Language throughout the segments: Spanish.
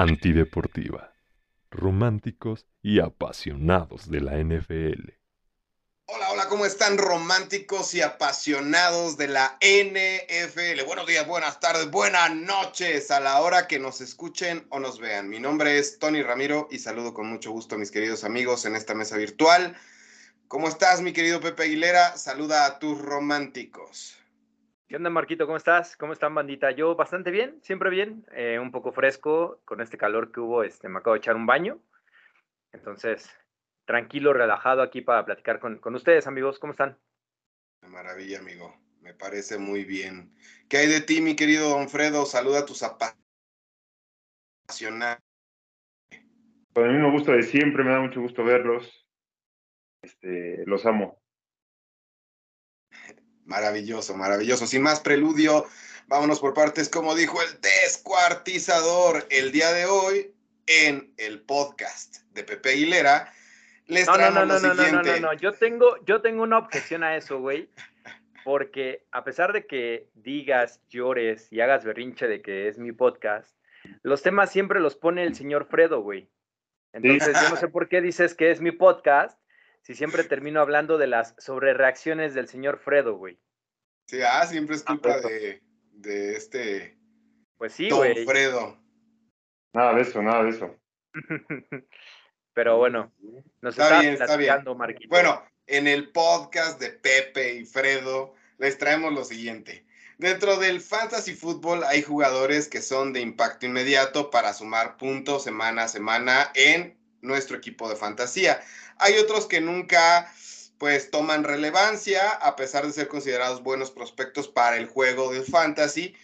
Antideportiva. Románticos y apasionados de la NFL. Hola, hola, ¿cómo están románticos y apasionados de la NFL? Buenos días, buenas tardes, buenas noches a la hora que nos escuchen o nos vean. Mi nombre es Tony Ramiro y saludo con mucho gusto a mis queridos amigos en esta mesa virtual. ¿Cómo estás, mi querido Pepe Aguilera? Saluda a tus románticos. ¿Qué onda, Marquito? ¿Cómo estás? ¿Cómo están, bandita? Yo bastante bien, siempre bien, eh, un poco fresco, con este calor que hubo, este, me acabo de echar un baño. Entonces, tranquilo, relajado aquí para platicar con, con ustedes, amigos. ¿Cómo están? Maravilla, amigo. Me parece muy bien. ¿Qué hay de ti, mi querido Don Fredo? Saluda a tus apasionados. Para mí me gusta de siempre, me da mucho gusto verlos. Este, los amo. Maravilloso, maravilloso. Sin más preludio, vámonos por partes, como dijo el descuartizador el día de hoy en el podcast de Pepe Aguilera. Les No, no, no, no, no, no, no, no. Yo tengo, yo tengo una objeción a eso, güey. Porque a pesar de que digas, llores y hagas berrinche de que es mi podcast, los temas siempre los pone el señor Fredo, güey. Entonces, yo no sé por qué dices que es mi podcast si siempre termino hablando de las sobrereacciones del señor Fredo, güey. Sí, ah, siempre es culpa perfecto. de, de este Pues sí, güey. Fredo. Nada de eso, nada de eso. Pero bueno, nos Está está, bien, está bien. Marquito. Bueno, en el podcast de Pepe y Fredo les traemos lo siguiente. Dentro del fantasy fútbol hay jugadores que son de impacto inmediato para sumar puntos semana a semana en nuestro equipo de fantasía. Hay otros que nunca pues toman relevancia a pesar de ser considerados buenos prospectos para el juego del fantasy,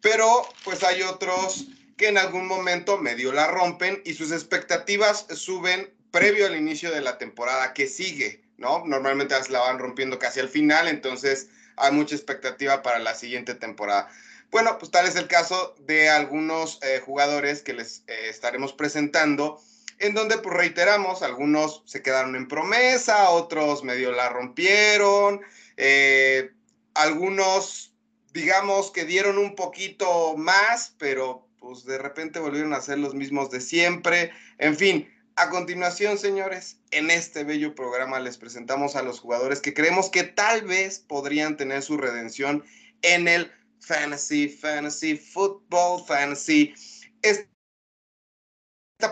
pero pues hay otros que en algún momento medio la rompen y sus expectativas suben previo al inicio de la temporada que sigue, ¿no? Normalmente la van rompiendo casi al final, entonces hay mucha expectativa para la siguiente temporada. Bueno, pues tal es el caso de algunos eh, jugadores que les eh, estaremos presentando, en donde pues reiteramos, algunos se quedaron en promesa, otros medio la rompieron, eh, algunos digamos que dieron un poquito más, pero pues de repente volvieron a ser los mismos de siempre. En fin, a continuación, señores, en este bello programa les presentamos a los jugadores que creemos que tal vez podrían tener su redención en el fantasy, fantasy, football, fantasy. Esta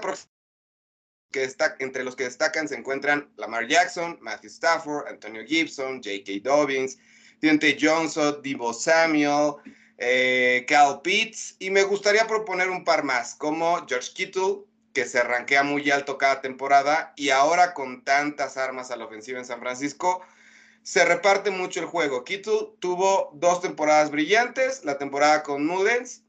próxima que entre los que destacan se encuentran Lamar Jackson, Matthew Stafford, Antonio Gibson, J.K. Dobbins, Dionte Johnson, Divo Samuel, eh, Cal Pitts, y me gustaría proponer un par más, como George Kittle, que se arranquea muy alto cada temporada, y ahora con tantas armas a la ofensiva en San Francisco, se reparte mucho el juego. Kittle tuvo dos temporadas brillantes, la temporada con Mullens,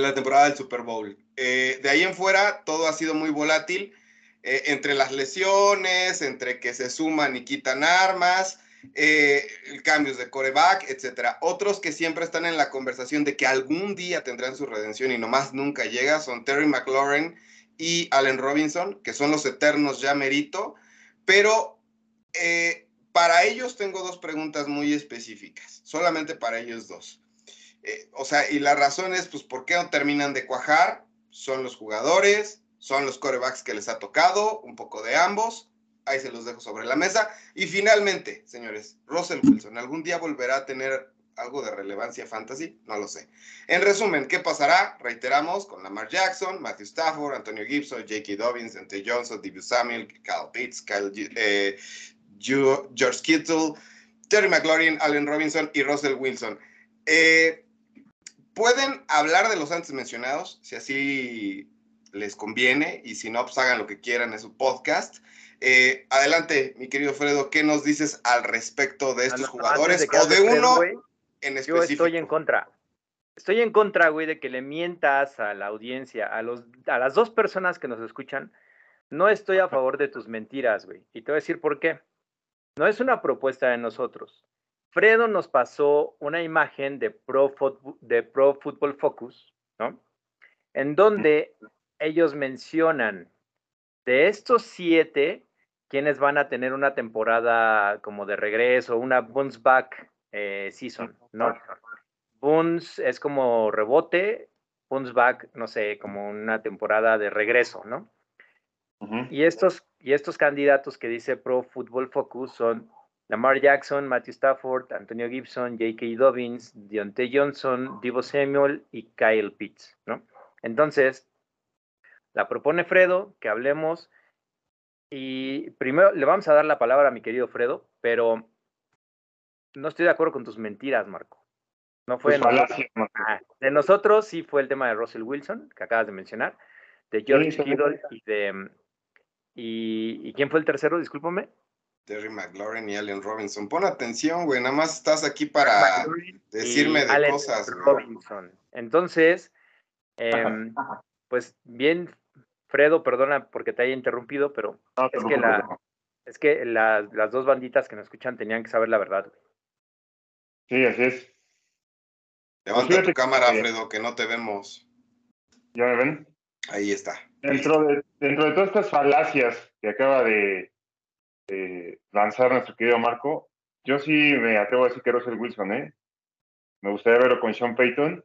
la temporada del Super Bowl. Eh, de ahí en fuera, todo ha sido muy volátil, eh, entre las lesiones, entre que se suman y quitan armas, eh, cambios de coreback, etcétera. Otros que siempre están en la conversación de que algún día tendrán su redención y nomás nunca llega son Terry McLaurin y Allen Robinson, que son los eternos ya merito, pero eh, para ellos tengo dos preguntas muy específicas, solamente para ellos dos. Eh, o sea, y la razón es, pues, ¿por qué no terminan de cuajar? Son los jugadores, son los corebacks que les ha tocado, un poco de ambos, ahí se los dejo sobre la mesa. Y finalmente, señores, Russell Wilson, ¿algún día volverá a tener algo de relevancia fantasy? No lo sé. En resumen, ¿qué pasará? Reiteramos con Lamar Jackson, Matthew Stafford, Antonio Gibson, J.K. Dobbins, Ante Johnson, Dibu Samuel, Kyle Pitts, Kyle, eh, George Kittle, Terry McLaurin, Allen Robinson y Russell Wilson. Eh, Pueden hablar de los antes mencionados, si así les conviene, y si no, pues hagan lo que quieran en su podcast. Eh, adelante, mi querido Fredo, ¿qué nos dices al respecto de estos jugadores de o de uno en Yo específico? estoy en contra. Estoy en contra, güey, de que le mientas a la audiencia, a, los, a las dos personas que nos escuchan. No estoy a favor de tus mentiras, güey. Y te voy a decir por qué. No es una propuesta de nosotros. Fredo nos pasó una imagen de Pro, Fut- de Pro Football Focus, ¿no? En donde ellos mencionan de estos siete, quienes van a tener una temporada como de regreso, una bounce back eh, season, ¿no? Bounce es como rebote bounce back, no sé, como una temporada de regreso, ¿no? Y estos, y estos candidatos que dice Pro Football Focus son Lamar Jackson, Matthew Stafford, Antonio Gibson, J.K. Dobbins, Deontay Johnson, Divo Samuel y Kyle Pitts, ¿no? Entonces, la propone Fredo que hablemos y primero le vamos a dar la palabra a mi querido Fredo, pero no estoy de acuerdo con tus mentiras, Marco. No fue Pues de nosotros. Ah, de nosotros sí fue el tema de Russell Wilson, que acabas de mencionar, de George Sí. Kittle y de... Y, ¿y quién fue el tercero? Discúlpame. Terry McLaurin y Allen Robinson. Pon atención, güey. Nada más estás aquí para McLaurin decirme de Allen cosas, güey. Robinson. Entonces, em, pues bien, Fredo, perdona porque te haya interrumpido, pero No es que preocupes, la- no. es que la- las dos banditas que nos escuchan tenían que saber la verdad. güey. Sí, así es. Levanta Pues tu cámara, que- Fredo, que no te vemos. ¿Ya me ven? Ahí está. Dentro de, dentro de todas estas falacias que acaba de, de lanzar nuestro querido Marco, yo sí me atrevo a decir que Russell Wilson, ¿eh? Me gustaría verlo con Sean Payton,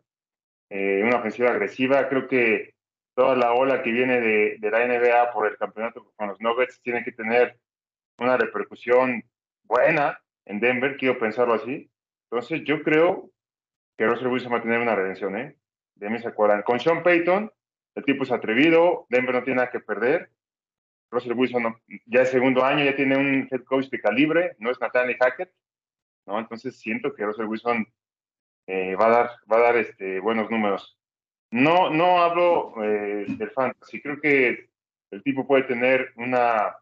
eh, una ofensiva agresiva. Creo que toda la ola que viene de, de la NBA por el campeonato con los Nuggets tiene que tener una repercusión buena en Denver, quiero pensarlo así. Entonces, yo creo que Russell Wilson va a tener una redención, ¿eh? De mí se acuerdan. Con Sean Payton, el tipo es atrevido, Denver no tiene nada que perder. Russell Wilson ya es segundo año, ya tiene un head coach de calibre, no es Nathaniel Hackett, ¿no? Entonces siento que Russell Wilson eh, va a dar, va a dar este, buenos números. No, no hablo eh, del fantasy, creo que el tipo puede tener una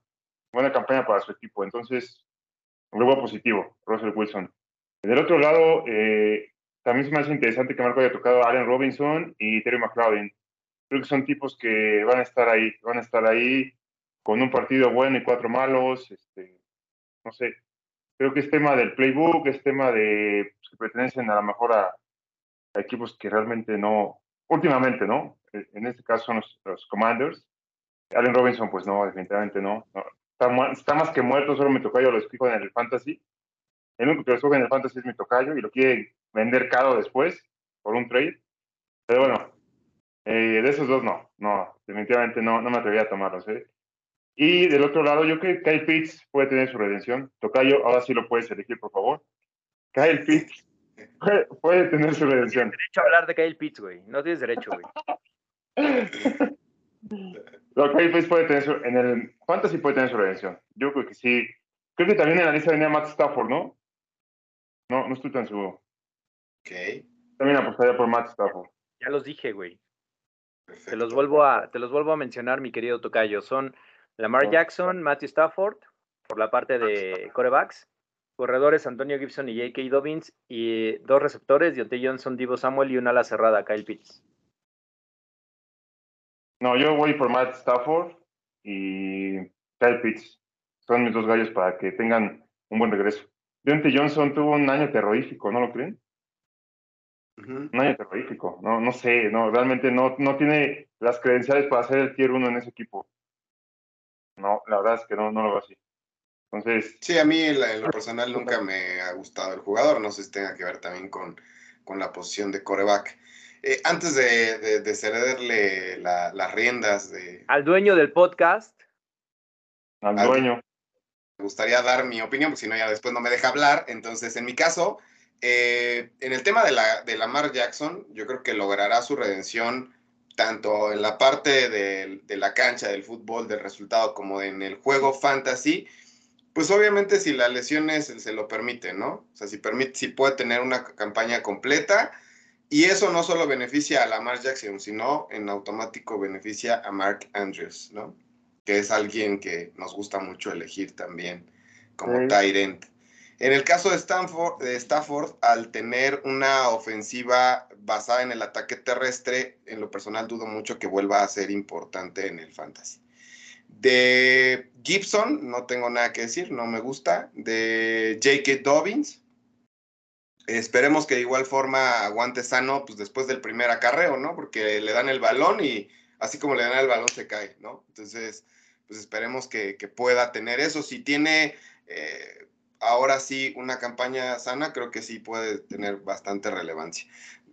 buena campaña para su equipo, entonces veo positivo, Russell Wilson. Del otro lado, eh, también me hace interesante que Marco haya tocado a Allen Robinson y Terry McLaurin. Creo que son tipos que van a estar ahí, van a estar ahí con un partido bueno y cuatro malos. Este, no sé, creo que es tema del playbook, es tema de pues, que pertenecen a lo mejor a, a equipos que realmente no, últimamente, ¿no? Eh, En este caso son los, los Commanders. Allen Robinson, pues no, definitivamente no. no. Está, está más que muerto, solo mi tocayo lo escribo en el Fantasy. El único que lo escoge en el Fantasy es mi tocayo y lo quiere vender caro después por un trade. Pero bueno, eh, de esos dos no, no, definitivamente no, no me atrevería a tomarlos. ¿eh? Y del otro lado, yo creo que Kyle Pitts puede tener su redención. Tocayo, ahora sí lo puedes elegir, por favor. Kyle Pitts puede, puede tener su redención. Derecho a hablar de Kyle Pitts, güey. No tienes derecho, güey. No, Kyle Pitts puede tener su, en el Fantasy puede tener su redención. Yo creo que sí. Creo que también en la lista venía Matt Stafford, ¿no? No, no estoy tan seguro. Ok, También apostaría por Matt Stafford. Ya los dije, güey. Te los vuelvo a, te los vuelvo a mencionar, mi querido Tocayo. Son Lamar. Jackson, Matthew Stafford, por la parte de corebacks, corredores Antonio Gibson y J.K. Dobbins, y dos receptores, Deontay Johnson, Divo Samuel y una ala cerrada, Kyle Pitts. No, yo voy por Matt Stafford y Kyle Pitts. Son mis dos gallos para que tengan un buen regreso. Deontay Johnson tuvo un año terrorífico, ¿no lo creen? Un año terrorífico. No, no sé, no, realmente no, no tiene las credenciales para ser el tier 1 en ese equipo. No, la verdad es que no, no lo veo así. Entonces, Sí, a mí en la- en lo personal nunca me ha gustado el jugador. No sé si tenga que ver también con, con la posición de coreback. Eh, antes de, de- de cederle la- las riendas de, Al dueño del podcast, al Al- dueño. me gustaría dar mi opinión, porque si no ya después no me deja hablar. Entonces, en mi caso, eh, en el tema de, la, de Lamar Jackson, yo creo que logrará su redención tanto en la parte de, la cancha del fútbol, del resultado, como en el juego fantasy. Pues obviamente si las lesiones se lo permiten, ¿no? O sea, si, permite, si puede tener una campaña completa. Y eso no solo beneficia a Lamar Jackson, sino en automático beneficia a Mark Andrews, ¿no? que es alguien que nos gusta mucho elegir también como Sí. end. En el caso de Stanford, de Stafford, al tener una ofensiva basada en el ataque terrestre, en lo personal dudo mucho que vuelva a ser importante en el fantasy. De Gibson, no tengo nada que decir, no me gusta. De J.K. Dobbins, esperemos que de igual forma aguante sano pues después del primer acarreo, ¿no? Porque le dan el balón y así como le dan el balón se cae, ¿no? Entonces, pues esperemos que, pueda tener eso. Si tiene eh, ahora sí una campaña sana, creo que sí puede tener bastante relevancia.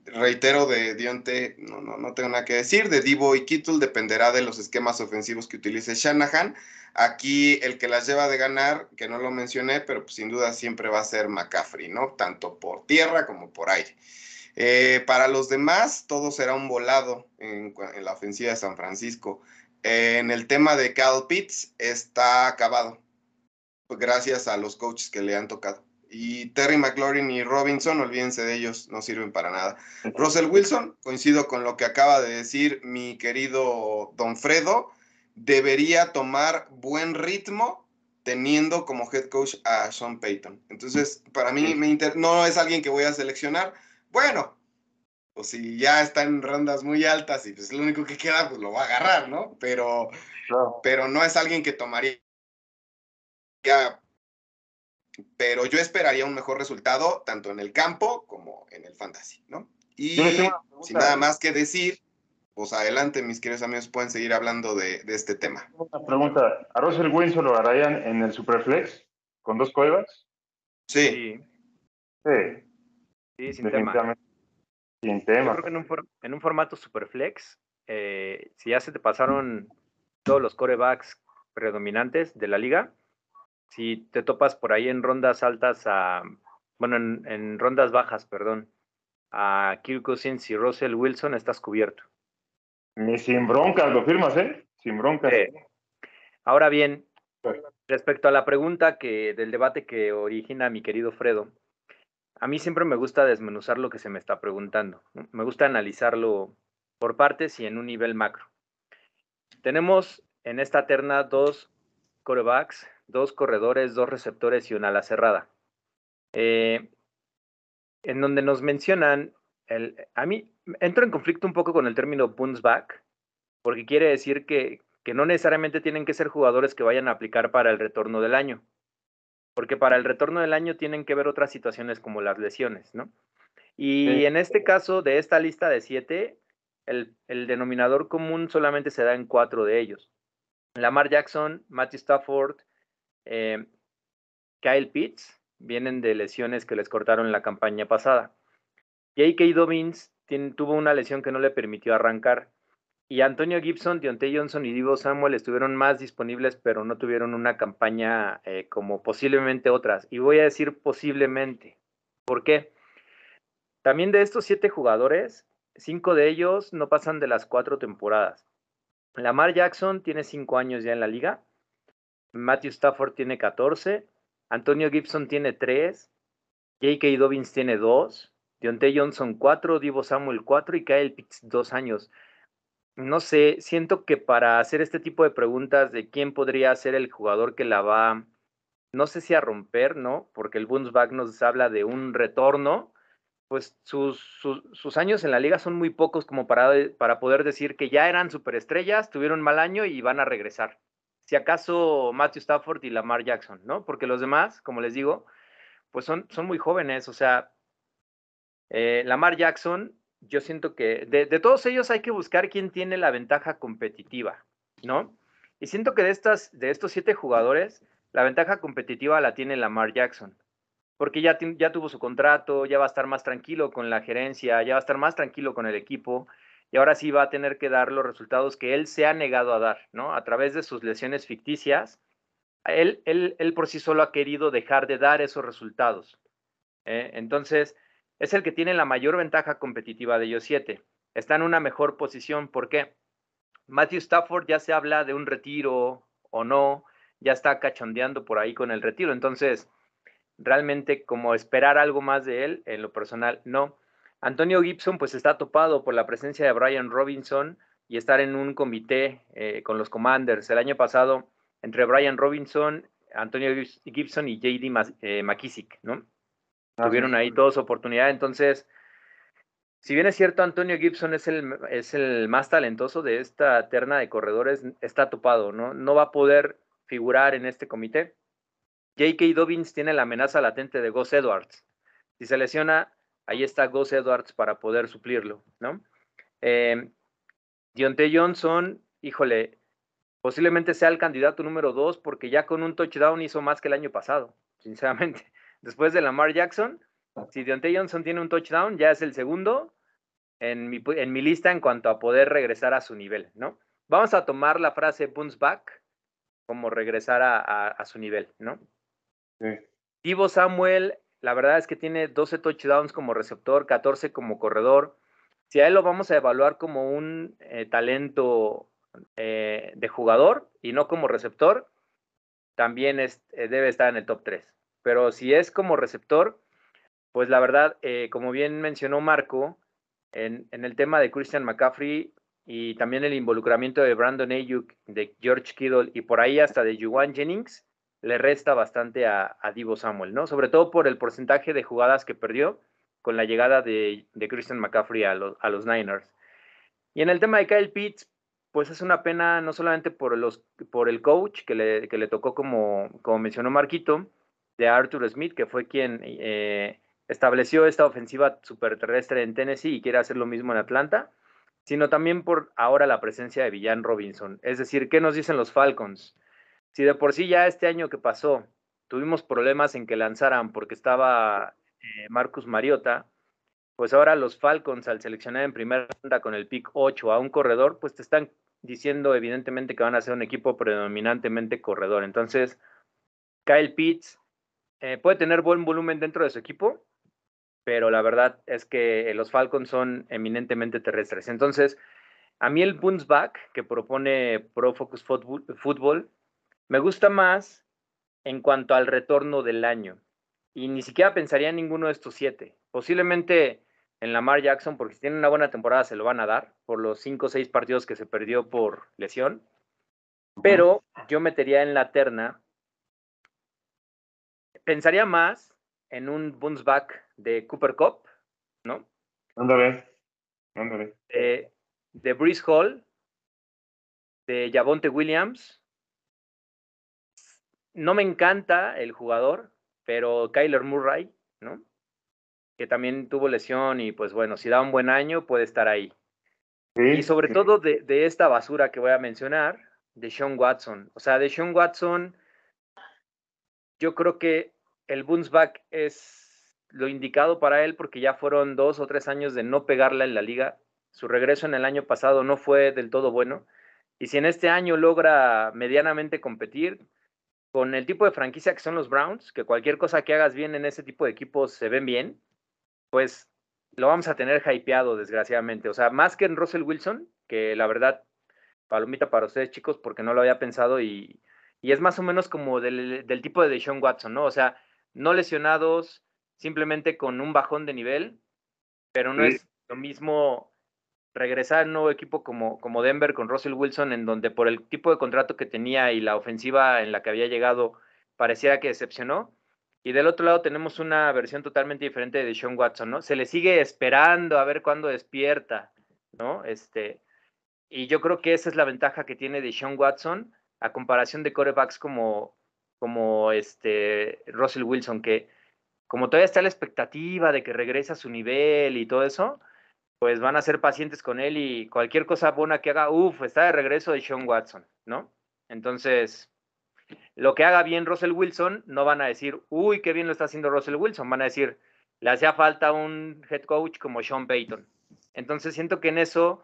Reitero de Dionte, no, no, no tengo nada que decir. De Divo y Kittle dependerá de los esquemas ofensivos que utilice Shanahan. Aquí el que las lleva de ganar, que no lo mencioné, pero pues sin duda siempre va a ser McCaffrey, ¿no? Tanto por tierra como por aire. Eh, para los demás, todo será un volado en, la ofensiva de San Francisco. En el tema de Cal Pitts, está acabado, gracias a los coaches que le han tocado. Y Terry McLaurin y Robinson, olvídense de ellos, no sirven para nada. Russell Wilson, coincido con lo que acaba de decir mi querido Don Fredo, debería tomar buen ritmo teniendo como head coach a Sean Payton. Entonces, para mí me no es alguien que voy a seleccionar. Bueno, o si ya está en rondas muy altas y pues lo único que queda, pues lo va a agarrar, ¿no? Pero, pero no es alguien que tomaría pero yo esperaría un mejor resultado tanto en el campo como en el fantasy, ¿no? Y sin nada más que decir, pues adelante, mis queridos amigos, pueden seguir hablando de, este tema. Una pregunta, ¿a Russell Wilson lo agarrarían en el Superflex con dos corebacks? Sí. Sí. Sí, sin tema. Sin tema. Yo creo que en un, en un formato Superflex, eh, si ya se te pasaron todos los corebacks predominantes de la liga, si te topas por ahí en rondas altas a, bueno, en, rondas bajas, perdón, a Kirk Cousins y Russell Wilson, estás cubierto. Ni sin broncas, lo firmas, ¿eh? Sin broncas. ahora bien, respecto a la pregunta que del debate que origina mi querido Fredo, a mí siempre me gusta desmenuzar lo que se me está preguntando. Me gusta analizarlo por partes y en un nivel macro. Tenemos en esta terna dos corebacks dos corredores, dos receptores y una ala cerrada. Eh, en donde nos mencionan, el, a mí entro en conflicto un poco con el término bounce back, porque quiere decir que, que no necesariamente tienen que ser jugadores que vayan a aplicar para el retorno del año, porque para el retorno del año tienen que ver otras situaciones como las lesiones, ¿no? Y en este caso, de esta lista de siete, el, el, denominador común solamente se da en cuatro de ellos. Lamar Jackson, Matthew Stafford, eh, Kyle Pitts vienen de lesiones que les cortaron la campaña pasada. J.K. Dobbins tuvo una lesión que no le permitió arrancar. Y Antonio Gibson, Deontay Johnson y Divo Samuel estuvieron más disponibles, pero no tuvieron una campaña eh, como posiblemente otras. Y voy a decir posiblemente. ¿Por qué? También de estos siete jugadores, cinco de ellos no pasan de las cuatro temporadas. Lamar Jackson tiene cinco años ya en la liga Matthew Stafford tiene 14, Antonio Gibson tiene 3, J.K. Dobbins tiene 2, Deontay Johnson 4, Divo Samuel 4 y Kyle Pitts 2 años. No sé, siento que para hacer este tipo de preguntas de quién podría ser el jugador que la va, no sé si a romper, ¿no? Porque el Bundesback nos habla de un retorno, pues sus, sus, años en la liga son muy pocos como para, para poder decir que ya eran superestrellas, tuvieron mal año y van a regresar si acaso Matthew Stafford y Lamar Jackson, ¿no? Porque los demás, como les digo, pues son, son muy jóvenes, o sea, eh, Lamar Jackson, yo siento que de, todos ellos hay que buscar quién tiene la ventaja competitiva, ¿no? Y siento que de, estas, de estos siete jugadores, la ventaja competitiva la tiene Lamar Jackson, porque ya, ya tuvo su contrato, ya va a estar más tranquilo con la gerencia, ya va a estar más tranquilo con el equipo, y ahora sí va a tener que dar los resultados que él se ha negado a dar, ¿no? A través de sus lesiones ficticias, él, él, él por sí solo ha querido dejar de dar esos resultados. ¿eh? Entonces, es el que tiene la mayor ventaja competitiva de ellos siete. Está en una mejor posición. ¿Por qué? Matthew Stafford ya se habla de un retiro o no, ya está cachondeando por ahí con el retiro. Entonces, realmente como esperar algo más de él, en lo personal, no. Antonio Gibson pues está topado por la presencia de Brian Robinson y estar en un comité eh, con los Commanders. El año pasado, entre Brian Robinson, Antonio Gibson y JD eh, McKissick, ¿no? Tuvieron ahí todos oportunidad. Entonces, si bien es cierto, Antonio Gibson es el, es el más talentoso de esta terna de corredores, está topado, ¿no? No va a poder figurar en este comité. J.K. Dobbins tiene la amenaza latente de Gus Edwards. Si se lesiona, ahí está Gus Edwards para poder suplirlo, ¿no? Eh, Dionte Johnson, híjole, posiblemente sea el candidato número dos porque ya con un touchdown hizo más que el año pasado, sinceramente. Después de Lamar Jackson, si Dionte Johnson tiene un touchdown, ya es el segundo en mi, en mi lista en cuanto a poder regresar a su nivel, ¿no? Vamos a tomar la frase bounce back como regresar a, su nivel, ¿no? Sí. Samuel, la verdad es que tiene 12 touchdowns como receptor, 14 como corredor. Si a él lo vamos a evaluar como un eh, talento eh, de jugador y no como receptor, también es, eh, debe estar en el top 3. Pero si es como receptor, pues la verdad, como bien mencionó Marco, en, en, el tema de Christian McCaffrey, y también el involucramiento de Brandon Ayuk, de George Kittle y por ahí hasta de Juwan Jennings le resta bastante a, Divo Samuel, ¿no? Sobre todo por el porcentaje de jugadas que perdió con la llegada de, Christian McCaffrey a los, a los, Niners. Y en el tema de Kyle Pitts, pues es una pena no solamente por, los, por el coach que le, que le tocó, como, como mencionó Marquito, de Arthur Smith, que fue quien eh, estableció esta ofensiva superterrestre en Tennessee y quiere hacer lo mismo en Atlanta, sino también por ahora la presencia de Villan Robinson. Es decir, ¿qué nos dicen los Falcons? Si de por sí ya este año que pasó tuvimos problemas en que lanzaran porque estaba eh, Marcus Mariota, pues ahora los Falcons al seleccionar en primera ronda con el pick 8 a un corredor, pues te están diciendo evidentemente que van a ser un equipo predominantemente corredor. Entonces, Kyle Pitts eh, puede tener buen volumen dentro de su equipo, pero la verdad es que los Falcons son eminentemente terrestres. Entonces, a mí el bounce back que propone Pro Focus Football me gusta más en cuanto al retorno del año. Y ni siquiera pensaría en ninguno de estos siete. Posiblemente en Lamar Jackson, porque si tiene una buena temporada se lo van a dar por los cinco o seis partidos que se perdió por lesión. Pero yo metería en la terna, pensaría más en un bounce back de Cooper Cup, ¿no? Ándale, ándale. Eh, de Breeze Hall, de Javonte Williams. No me encanta el jugador, pero Kyler Murray, ¿no? Que también tuvo lesión y pues bueno, si da un buen año puede estar ahí. y sobre todo de, de, esta basura que voy a mencionar, de Sean Watson. O sea, de Sean Watson, yo creo que el bounce back es lo indicado para él porque ya fueron dos o tres años de no pegarla en la liga. Su regreso en el año pasado no fue del todo bueno. Y si en este año logra medianamente competir con el tipo de franquicia que son los Browns, que cualquier cosa que hagas bien en ese tipo de equipos se ven bien, pues lo vamos a tener hypeado, desgraciadamente. O sea, más que en Russell Wilson, que la verdad, palomita para ustedes, chicos, porque no lo había pensado y, es más o menos como del, del tipo de Deshaun Watson, ¿no? O sea, no lesionados, simplemente con un bajón de nivel, pero no es lo mismo regresar a un nuevo equipo como, como Denver con Russell Wilson, en donde por el tipo de contrato que tenía y la ofensiva en la que había llegado, pareciera que decepcionó. Y del otro lado tenemos una versión totalmente diferente de Sean Watson, ¿no? Se le sigue esperando a ver cuándo despierta, ¿no? Este, y yo creo que esa es la ventaja que tiene de Sean Watson a comparación de corebacks como, como este Russell Wilson, que como todavía está la expectativa de que regrese a su nivel y todo eso, pues van a ser pacientes con él y cualquier cosa buena que haga, uff, está de regreso de Sean Watson, ¿no? Entonces, lo que haga bien Russell Wilson, no van a decir, uy, qué bien lo está haciendo Russell Wilson, van a decir, le hacía falta un head coach como Sean Payton. Entonces, siento que en eso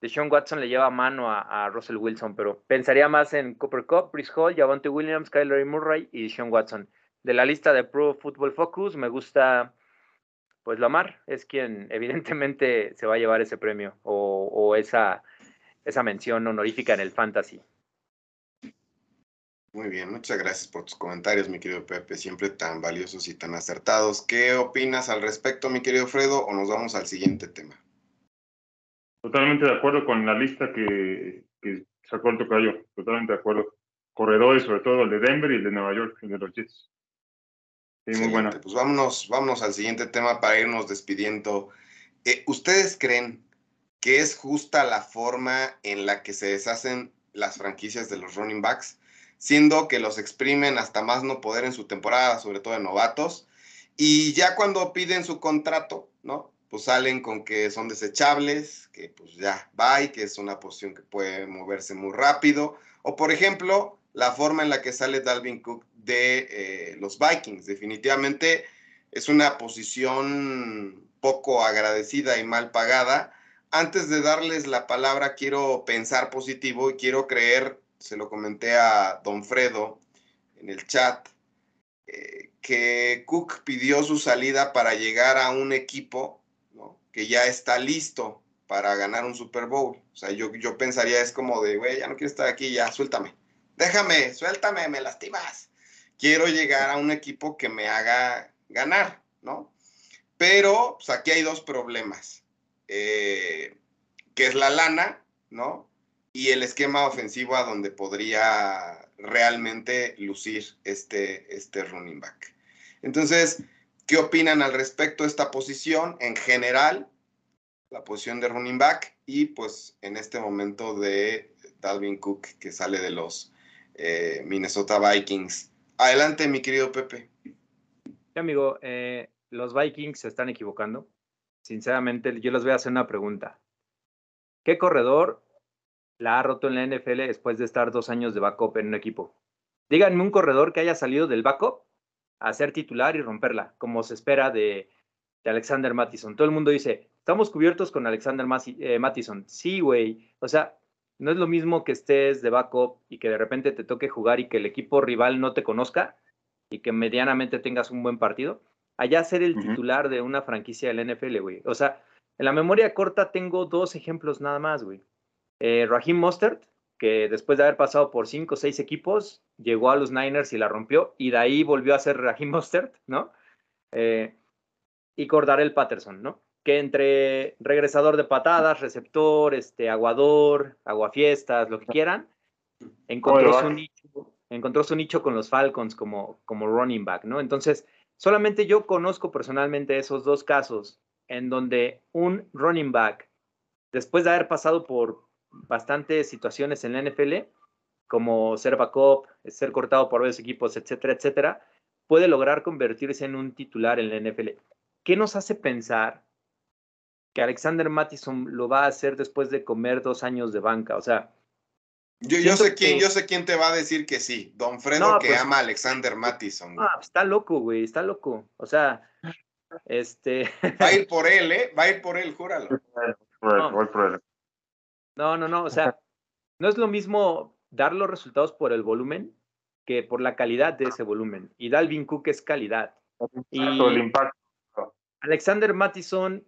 de Sean Watson le lleva mano a, Russell Wilson, pero pensaría más en Cooper Cup, Chris Hall, Javonte Williams, Kyler Murray y Sean Watson de la lista de Pro Football Focus, me gusta, pues Lamar es quien evidentemente se va a llevar ese premio o, esa, esa mención honorífica en el fantasy. Muy bien, muchas gracias por tus comentarios, mi querido Pepe, siempre tan valiosos y tan acertados. ¿Qué opinas al respecto, mi querido Fredo, o nos vamos al siguiente tema? Totalmente de acuerdo con la lista que, que sacó el tocayo, totalmente de acuerdo. Corredores, sobre todo el de Denver y el de Nueva York, el de los Jets. Muy Pues vámonos, vámonos al siguiente tema para irnos despidiendo. Eh, ¿Ustedes creen que es justa la forma en la que se deshacen las franquicias de los running backs, siendo que los exprimen hasta más no poder en su temporada, sobre todo de novatos, y ya cuando piden su contrato, ¿no? Pues salen con que son desechables, que pues ya va que es una posición que puede moverse muy rápido, o por ejemplo, la forma en la que sale Dalvin Cook de eh, los Vikings. Definitivamente es una posición poco agradecida y mal pagada antes de darles la palabra, quiero pensar positivo y quiero creer, se lo comenté a don Fredo en el chat, eh, que Cook pidió su salida para llegar a un equipo que ya está listo para ganar un Super Bowl. O sea, yo, yo pensaría es como de, güey, ya no quiero estar aquí, ya, suéltame. Déjame, suéltame, me lastimas. Quiero llegar a un equipo que me haga ganar, ¿no? Pero pues, aquí hay dos problemas, eh, que es la lana, ¿no? Y el esquema ofensivo a donde podría realmente lucir este, este running back. Entonces, ¿qué opinan al respecto de esta posición en general? La posición de running back y pues en este momento de Dalvin Cook que sale de los eh, Minnesota Vikings. Adelante, mi querido Pepe. Amigo, eh, los Vikings se están equivocando. Sinceramente, yo les voy a hacer una pregunta. ¿Qué corredor la ha roto en la NFL después de estar dos años de backup en un equipo? Díganme un corredor que haya salido del backup a ser titular y romperla, como se espera de, Alexander Mattison. Todo el mundo dice, estamos cubiertos con Alexander eh, Mattison. Sí, güey. O sea, no es lo mismo que estés de backup y que de repente te toque jugar y que el equipo rival no te conozca y que medianamente tengas un buen partido allá ser el titular de una franquicia del NFL, güey. O sea, en la memoria corta tengo dos ejemplos nada más, güey. Eh, Raheem Mostert, que después de haber pasado por cinco o seis equipos, llegó a los Niners y la rompió, y de ahí volvió a ser Raheem Mostert, ¿no? Eh, y Cordarel Patterson, ¿no? Que entre regresador de patadas, receptor, este, aguador, aguafiestas, lo que quieran, encontró su nicho, encontró su nicho con los Falcons como, como running back, ¿no? Entonces, Solamente yo conozco personalmente esos dos casos en donde un running back, después de haber pasado por bastantes situaciones en la NFL, como ser backup, ser cortado por varios equipos, etcétera, etcétera, puede lograr convertirse en un titular en la NFL. ¿Qué nos hace pensar que Alexander Mattison lo va a hacer después de comer dos años de banca? O sea, yo, sé quién, yo sé quién te va a decir que sí. Don Fredo que pues ama a Alexander Mattison. Ah, está loco, güey, está loco. O sea, este. Va a ir por él, ¿eh? Va a ir por él, júralo. No, no, no, o sea, no es lo mismo dar los resultados por el volumen que por la calidad de ese volumen. Y Dalvin Cook es calidad. Y el impacto. Alexander Mattison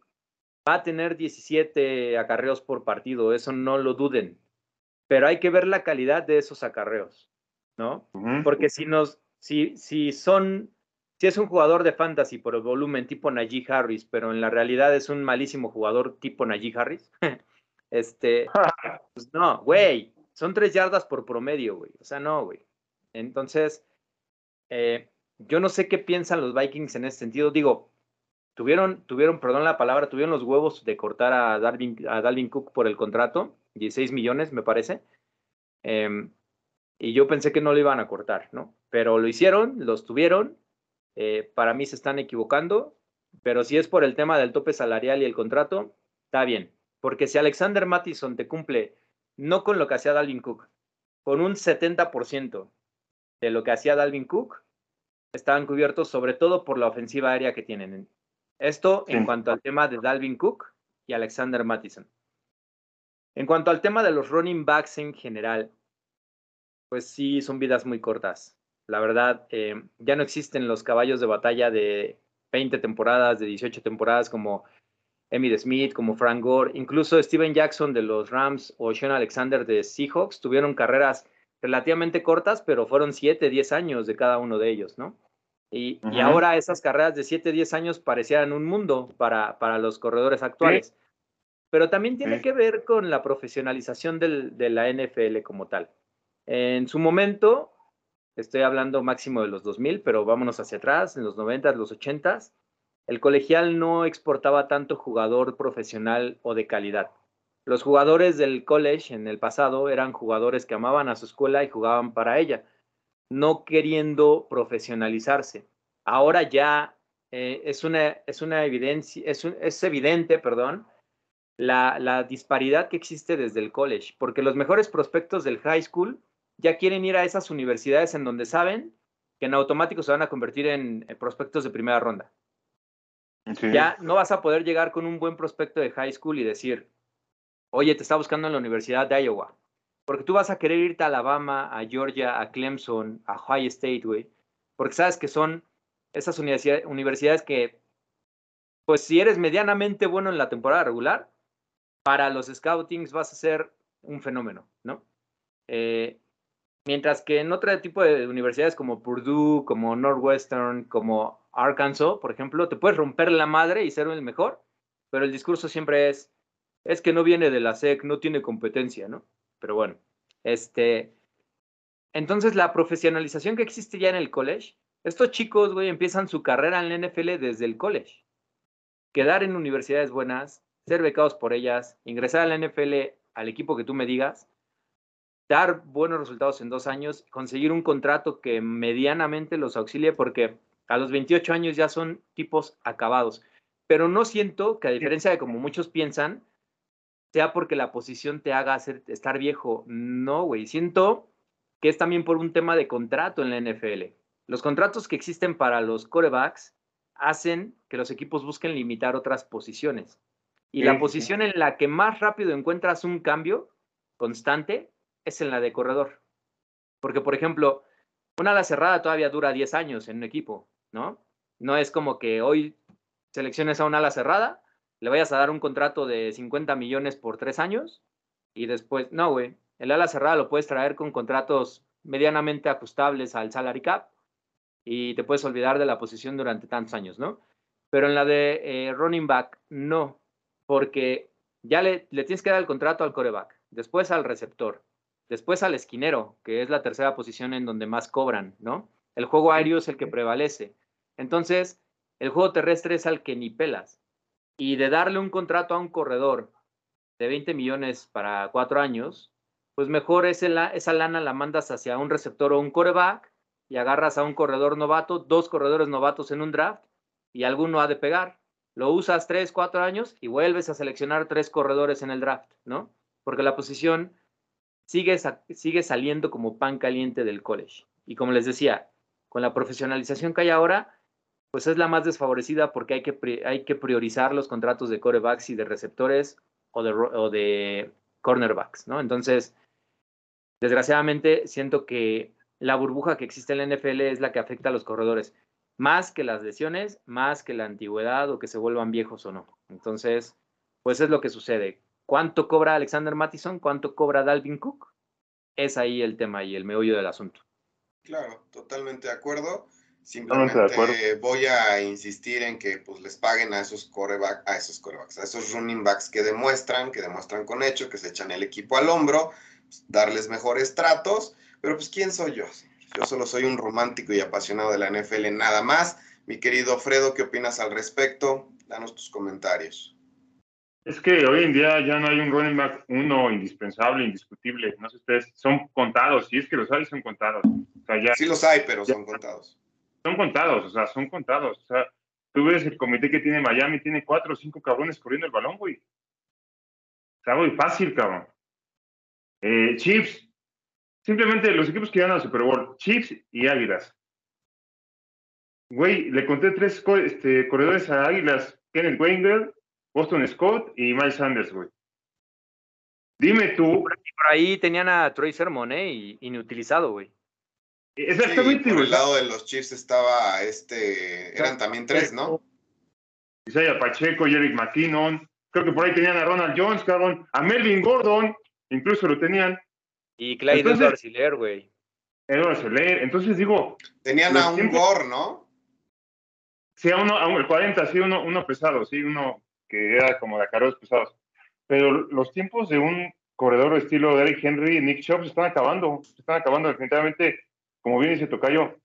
va a tener 17 acarreos por partido, eso no lo duden pero hay que ver la calidad de esos acarreos, ¿no? Porque si nos, si, si son, si es un jugador de fantasy por el volumen tipo Najee Harris, pero en la realidad es un malísimo jugador tipo Najee Harris, este, pues no, güey, son tres yardas por promedio, güey, o sea, no, güey. Entonces, eh, yo no sé qué piensan los Vikings en ese sentido. Digo, tuvieron, tuvieron, perdón la palabra, tuvieron los huevos de cortar a Dalvin, a Cook por el contrato 16 millones, me parece. Em, y yo pensé que no lo iban a cortar, ¿no? Pero lo hicieron, los tuvieron. Eh, para mí se están equivocando, pero si es por el tema del tope salarial y el contrato, está bien. Porque si Alexander Mattison te cumple no con lo que hacía Dalvin Cook, con un 70% de lo que hacía Dalvin Cook, estaban cubiertos sobre todo por la ofensiva aérea que tienen. Esto en cuanto al tema de Dalvin Cook y Alexander Mattison. En cuanto al tema de los running backs en general, pues sí, son vidas muy cortas. La verdad, eh, ya no existen los caballos de batalla de 20 temporadas, de 18 temporadas como Emmitt Smith, como Frank Gore, incluso Steven Jackson de los Rams o Sean Alexander de Seahawks tuvieron carreras relativamente cortas, pero fueron 7, 10 años de cada uno de ellos, ¿no? Y, ahora esas carreras de 7, 10 años parecían un mundo para, para los corredores actuales. Pero también tiene que ver con la profesionalización de la NFL como tal. En su momento, estoy hablando máximo de los 2000, pero vámonos hacia atrás, en los 90, los 80, el colegial no exportaba tanto jugador profesional o de calidad. Los jugadores del college en el pasado eran jugadores que amaban a su escuela y jugaban para ella, no queriendo profesionalizarse. Ahora ya eh, es, una, es una evidencia, es, es evidente, perdón, la, disparidad que existe desde el college, porque los mejores prospectos del high school ya quieren ir a esas universidades en donde saben que en automático se van a convertir en, prospectos de primera ronda. Ya no vas a poder llegar con un buen prospecto de high school y decir, oye, te está buscando en la Universidad de Iowa. Porque tú vas a querer irte a Alabama, a Georgia, a Clemson, a Ohio State, güey. Porque sabes que son esas universidades que, pues si eres medianamente bueno en la temporada regular, para los scoutings vas a ser un fenómeno, ¿no? Eh, mientras que en otro tipo de universidades como Purdue, como Northwestern, como Arkansas, por ejemplo, te puedes romper la madre y ser el mejor, pero el discurso siempre es, es que no viene de la SEC, no tiene competencia, ¿no? Pero bueno, este, entonces la profesionalización que existe ya en el college, estos chicos, güey, empiezan su carrera en la NFL desde el college. Quedar en universidades buenas, ser becados por ellas, ingresar a la NFL al equipo que tú me digas, dar buenos resultados en dos años, conseguir un contrato que medianamente los auxilie, porque a los 28 años ya son tipos acabados. Pero no siento que, a diferencia de como muchos piensan, sea porque la posición te haga estar viejo. No, güey. Siento que es también por un tema de contrato en la NFL. Los contratos que existen para los corebacks hacen que los equipos busquen limitar otras posiciones. Y la posición en la que más rápido encuentras un cambio constante es en la de corredor. Porque, por ejemplo, una ala cerrada todavía dura 10 años en un equipo, ¿no? No es como que hoy selecciones a una ala cerrada, le vayas a dar un contrato de 50 millones por tres años y después, no, güey, el ala cerrada lo puedes traer con contratos medianamente ajustables al salary cap y te puedes olvidar de la posición durante tantos años, ¿no? Pero en la de eh, running back, no, porque ya le, le tienes que dar el contrato al coreback, después al receptor, después al esquinero, que es la tercera posición en donde más cobran, ¿no? El juego aéreo es el que prevalece. Entonces, el juego terrestre es al que ni pelas. Y de darle un contrato a un corredor de 20 millones para cuatro años, pues mejor esa, esa lana la mandas hacia un receptor o un coreback y agarras a un corredor novato, dos corredores novatos en un draft y alguno ha de pegar. Lo usas tres, cuatro años y vuelves a seleccionar tres corredores en el draft, ¿no? Porque la posición sigue, sigue saliendo como pan caliente del college. Y como les decía, con la profesionalización que hay ahora, pues es la más desfavorecida porque hay que, hay que priorizar los contratos de corebacks y de receptores o de, o de cornerbacks, ¿no? Entonces, desgraciadamente, siento que la burbuja que existe en la NFL es la que afecta a los corredores, más que las lesiones, más que la antigüedad o que se vuelvan viejos o no. Entonces, pues es lo que sucede. ¿Cuánto cobra Alexander Mattison? ¿Cuánto cobra Dalvin Cook? Es ahí el tema y el meollo del asunto. Claro, totalmente de acuerdo. Simplemente voy a insistir en que pues les paguen a esos corebacks, a esos corebacks, a esos running backs que demuestran, que demuestran con hecho, que se echan el equipo al hombro, pues, darles mejores tratos. Pero pues, ¿quién soy yo? Yo solo soy un romántico y apasionado de la NFL, nada más. Mi querido Fredo, ¿qué opinas al respecto? Danos tus comentarios. Es que hoy en día ya no hay un running back uno indispensable, indiscutible. No sé ustedes, son contados. Si es que los hay, son contados. sí los hay, pero son contados son contados, o sea, son contados. O sea, tú ves el comité que tiene Miami, tiene cuatro o cinco cabrones corriendo el balón, güey. Está muy fácil, cabrón. Eh, Chiefs, simplemente los equipos que ganan al Super Bowl, Chiefs y Águilas. Güey, le conté tres este, corredores a Águilas, Kenneth Wenger, Boston Scott y Miles Sanders, güey. Dime tú. Por ahí, tenían a Troy Sermon, ¿eh? inutilizado, güey. Exactamente. por el lado de los Chiefs estaba este, eran también tres, ¿no? Isaiah Pacheco, Eric McKinnon, creo que por ahí tenían a Ronald Jones, cabrón, a Melvin Gordon, incluso lo tenían. Y Clyde Edwards güey. Edwards entonces digo. Tenían a un Gore, ¿no? Sí, a uno, a el 40, sí, uno, uno pesado, sí, uno que era como de acarreos pesados. Pero los tiempos de un corredor estilo Derrick Henry y Nick Chubb se están acabando, se están acabando definitivamente como bien dice Tocayo,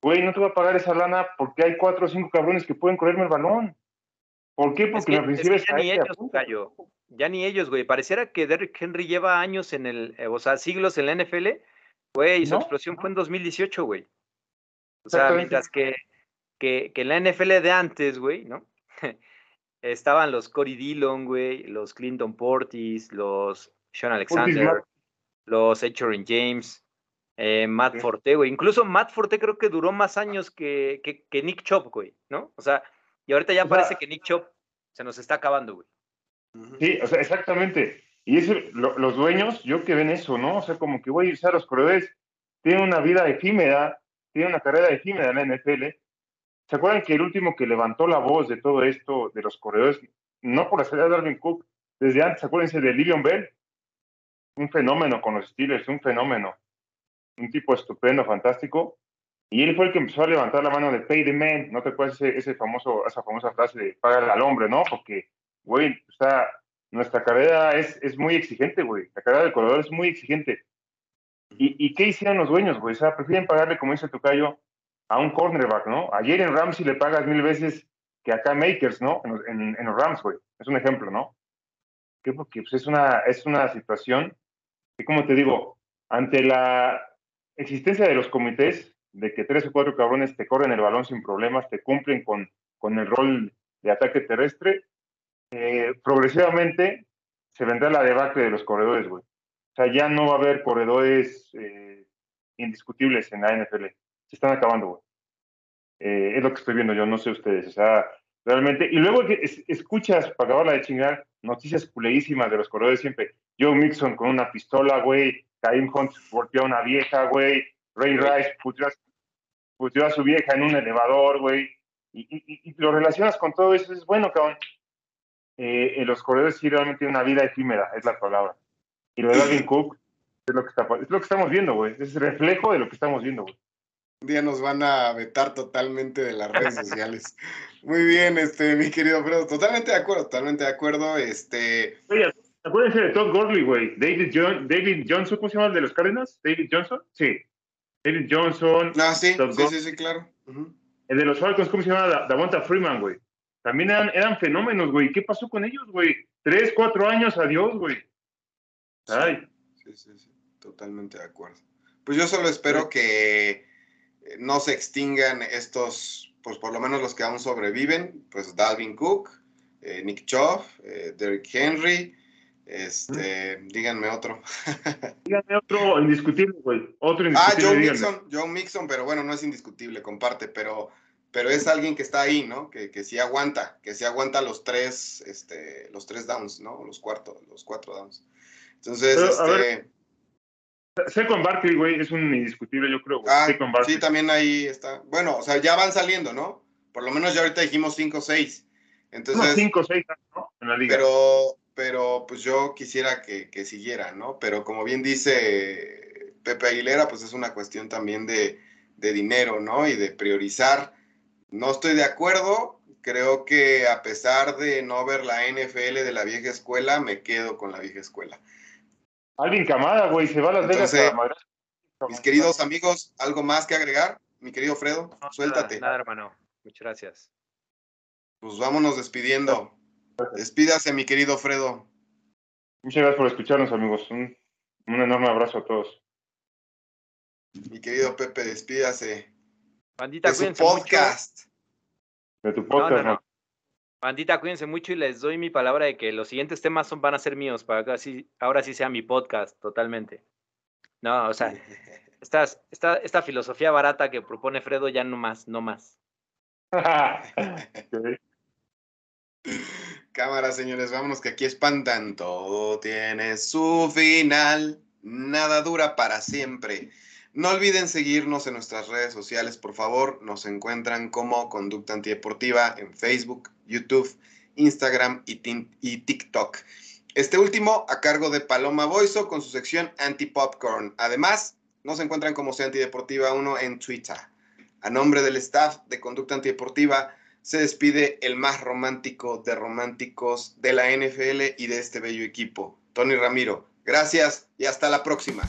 güey, no te voy a pagar esa lana porque hay cuatro o cinco cabrones que pueden correrme el balón. ¿Por qué? Porque la ofensiva es, ya ni ellos, Tocayo. Ya ni ellos, güey. Pareciera que Derrick Henry lleva años en el, eh, o sea, siglos en la NFL, güey, y su explosión fue en 2018, güey. O sea, mientras que, que, que en la NFL de antes, güey, ¿no? Estaban los Cory Dillon, güey, los Clinton Portis, los Sean Alexander, los Echorin James, eh, Matt Forte, güey. Incluso Matt Forte creo que duró más años que, que, Nick Chop, güey, ¿no? O sea, y ahorita ya parece que Nick Chop se nos está acabando, güey. Sí, o sea, exactamente. Y los dueños, yo que ven eso, ¿no? O sea, como que, güey, o sea, los corredores tienen una vida efímera, tienen una carrera efímera en la NFL. ¿Se acuerdan que el último que levantó la voz de todo esto, de los corredores, no por salida de Darwin Cook, desde antes, acuérdense de Lilian Bell, un fenómeno con los Steelers, un fenómeno, un tipo estupendo, fantástico, y él fue el que empezó a levantar la mano de pay the man, ¿no te acuerdas ese, famoso, esa famosa frase de pagar al hombre, ¿no? Porque, güey, o sea, nuestra carrera es, es muy exigente, güey, la carrera del corredor es muy exigente. ¿Y, ¿Y, qué hicieron los dueños, güey? O sea, prefieren pagarle, como dice Tocayo, a un cornerback, ¿no? Ayer en Ramsey le pagas mil veces que acá Makers, ¿no? En, en, los Rams, güey. Es un ejemplo, ¿no? ¿Qué? Porque pues, es, una, es una situación que, como te digo, ante la existencia de los comités, de que tres o cuatro cabrones te corren el balón sin problemas, te cumplen con, con el rol de ataque terrestre, eh, progresivamente se vendrá la debacle de los corredores, güey. O sea, ya no va a haber corredores eh, indiscutibles en la NFL. Se están acabando, güey. Eh, es lo que estoy viendo yo, no sé ustedes. O sea, realmente. Y luego escuchas, para acabar la de chingar, noticias culeísimas de los corredores siempre. Joe Mixon con una pistola, güey. Kaim Hunt golpeó a una vieja, güey. Ray Rice puteó a, su vieja en un elevador, güey. Y, lo relacionas con todo eso. Es bueno, cabrón. Eh, los corredores sí realmente tienen una vida efímera, es la palabra. Y lo de Alvin Cook es lo que, está, es lo que estamos viendo, güey. Es el reflejo de lo que estamos viendo, güey. Un día nos van a vetar totalmente de las redes sociales. Muy bien, este, mi querido Fredo, totalmente de acuerdo, totalmente de acuerdo. Este. Oye, acuérdense de Todd Gurley, güey. David, John, David Johnson, ¿cómo se llama el de los Cardinals? David Johnson, sí. David Johnson. Ah, sí, sí, sí, sí, claro. El de los Falcons, ¿cómo se llama? Davonta Freeman, güey. También eran, eran fenómenos, güey. ¿Qué pasó con ellos, güey? Tres, cuatro años, adiós, güey. Ay. Sí, sí, sí, totalmente de acuerdo. Pues yo solo espero que eh, no se extingan estos, pues por lo menos los que aún sobreviven, pues Dalvin Cook, eh, Nick Chubb, eh, Derrick Henry, este, díganme otro. díganme otro indiscutible, güey. Otro ah, indiscutible. Ah, Joe Mixon, Joe Mixon, pero bueno, no es indiscutible, comparte, pero, pero es alguien que está ahí, ¿no? Que, que sí aguanta, que sí aguanta los tres, este, los tres downs, ¿no? Los cuartos, los cuatro downs. Entonces, este. Second Barkley, güey, es un indiscutible, yo creo. Ah, sí, también ahí está. Bueno, o sea, ya van saliendo, ¿no? Por lo menos ya ahorita dijimos 5 o 6. Entonces, 5 o 6, ¿no? En la liga. Pero, pero pues yo quisiera que, que, siguiera, ¿no? Pero como bien dice Pepe Aguilera, pues es una cuestión también de, de dinero, ¿no? Y de priorizar. No estoy de acuerdo. Creo que a pesar de no ver la NFL de la vieja escuela, me quedo con la vieja escuela. Alguien Camada, güey, se va a Las Vegas Mis queridos amigos, ¿algo más que agregar? Mi querido Fredo, suéltate. Nada, hermano. Muchas gracias. Pues vámonos despidiendo. Despídase, mi querido Fredo. Muchas gracias por escucharnos, amigos. Un, enorme abrazo a todos. Mi querido Pepe, despídase. Bandita, de su podcast. De tu podcast, Bandita, cuídense mucho y les doy mi palabra de que los siguientes temas son, van a ser míos para que así, ahora sí sea mi podcast totalmente. No, o sea, esta, esta, esta filosofía barata que propone Fredo ya no más, no más. Cámara, señores, vámonos que aquí espantan. Todo tiene su final. Nada dura para siempre. No olviden seguirnos en nuestras redes sociales, por favor. Nos encuentran como Conducta Antideportiva en Facebook, YouTube, Instagram y, TikTok. Este último a cargo de Paloma Boiso con su sección Anti-Popcorn. Además, nos encuentran como Sea Antideportiva 1 en Twitter. A nombre del staff de Conducta Antideportiva, se despide el más romántico de románticos de la NFL y de este bello equipo, Tony Ramiro. Gracias y hasta la próxima.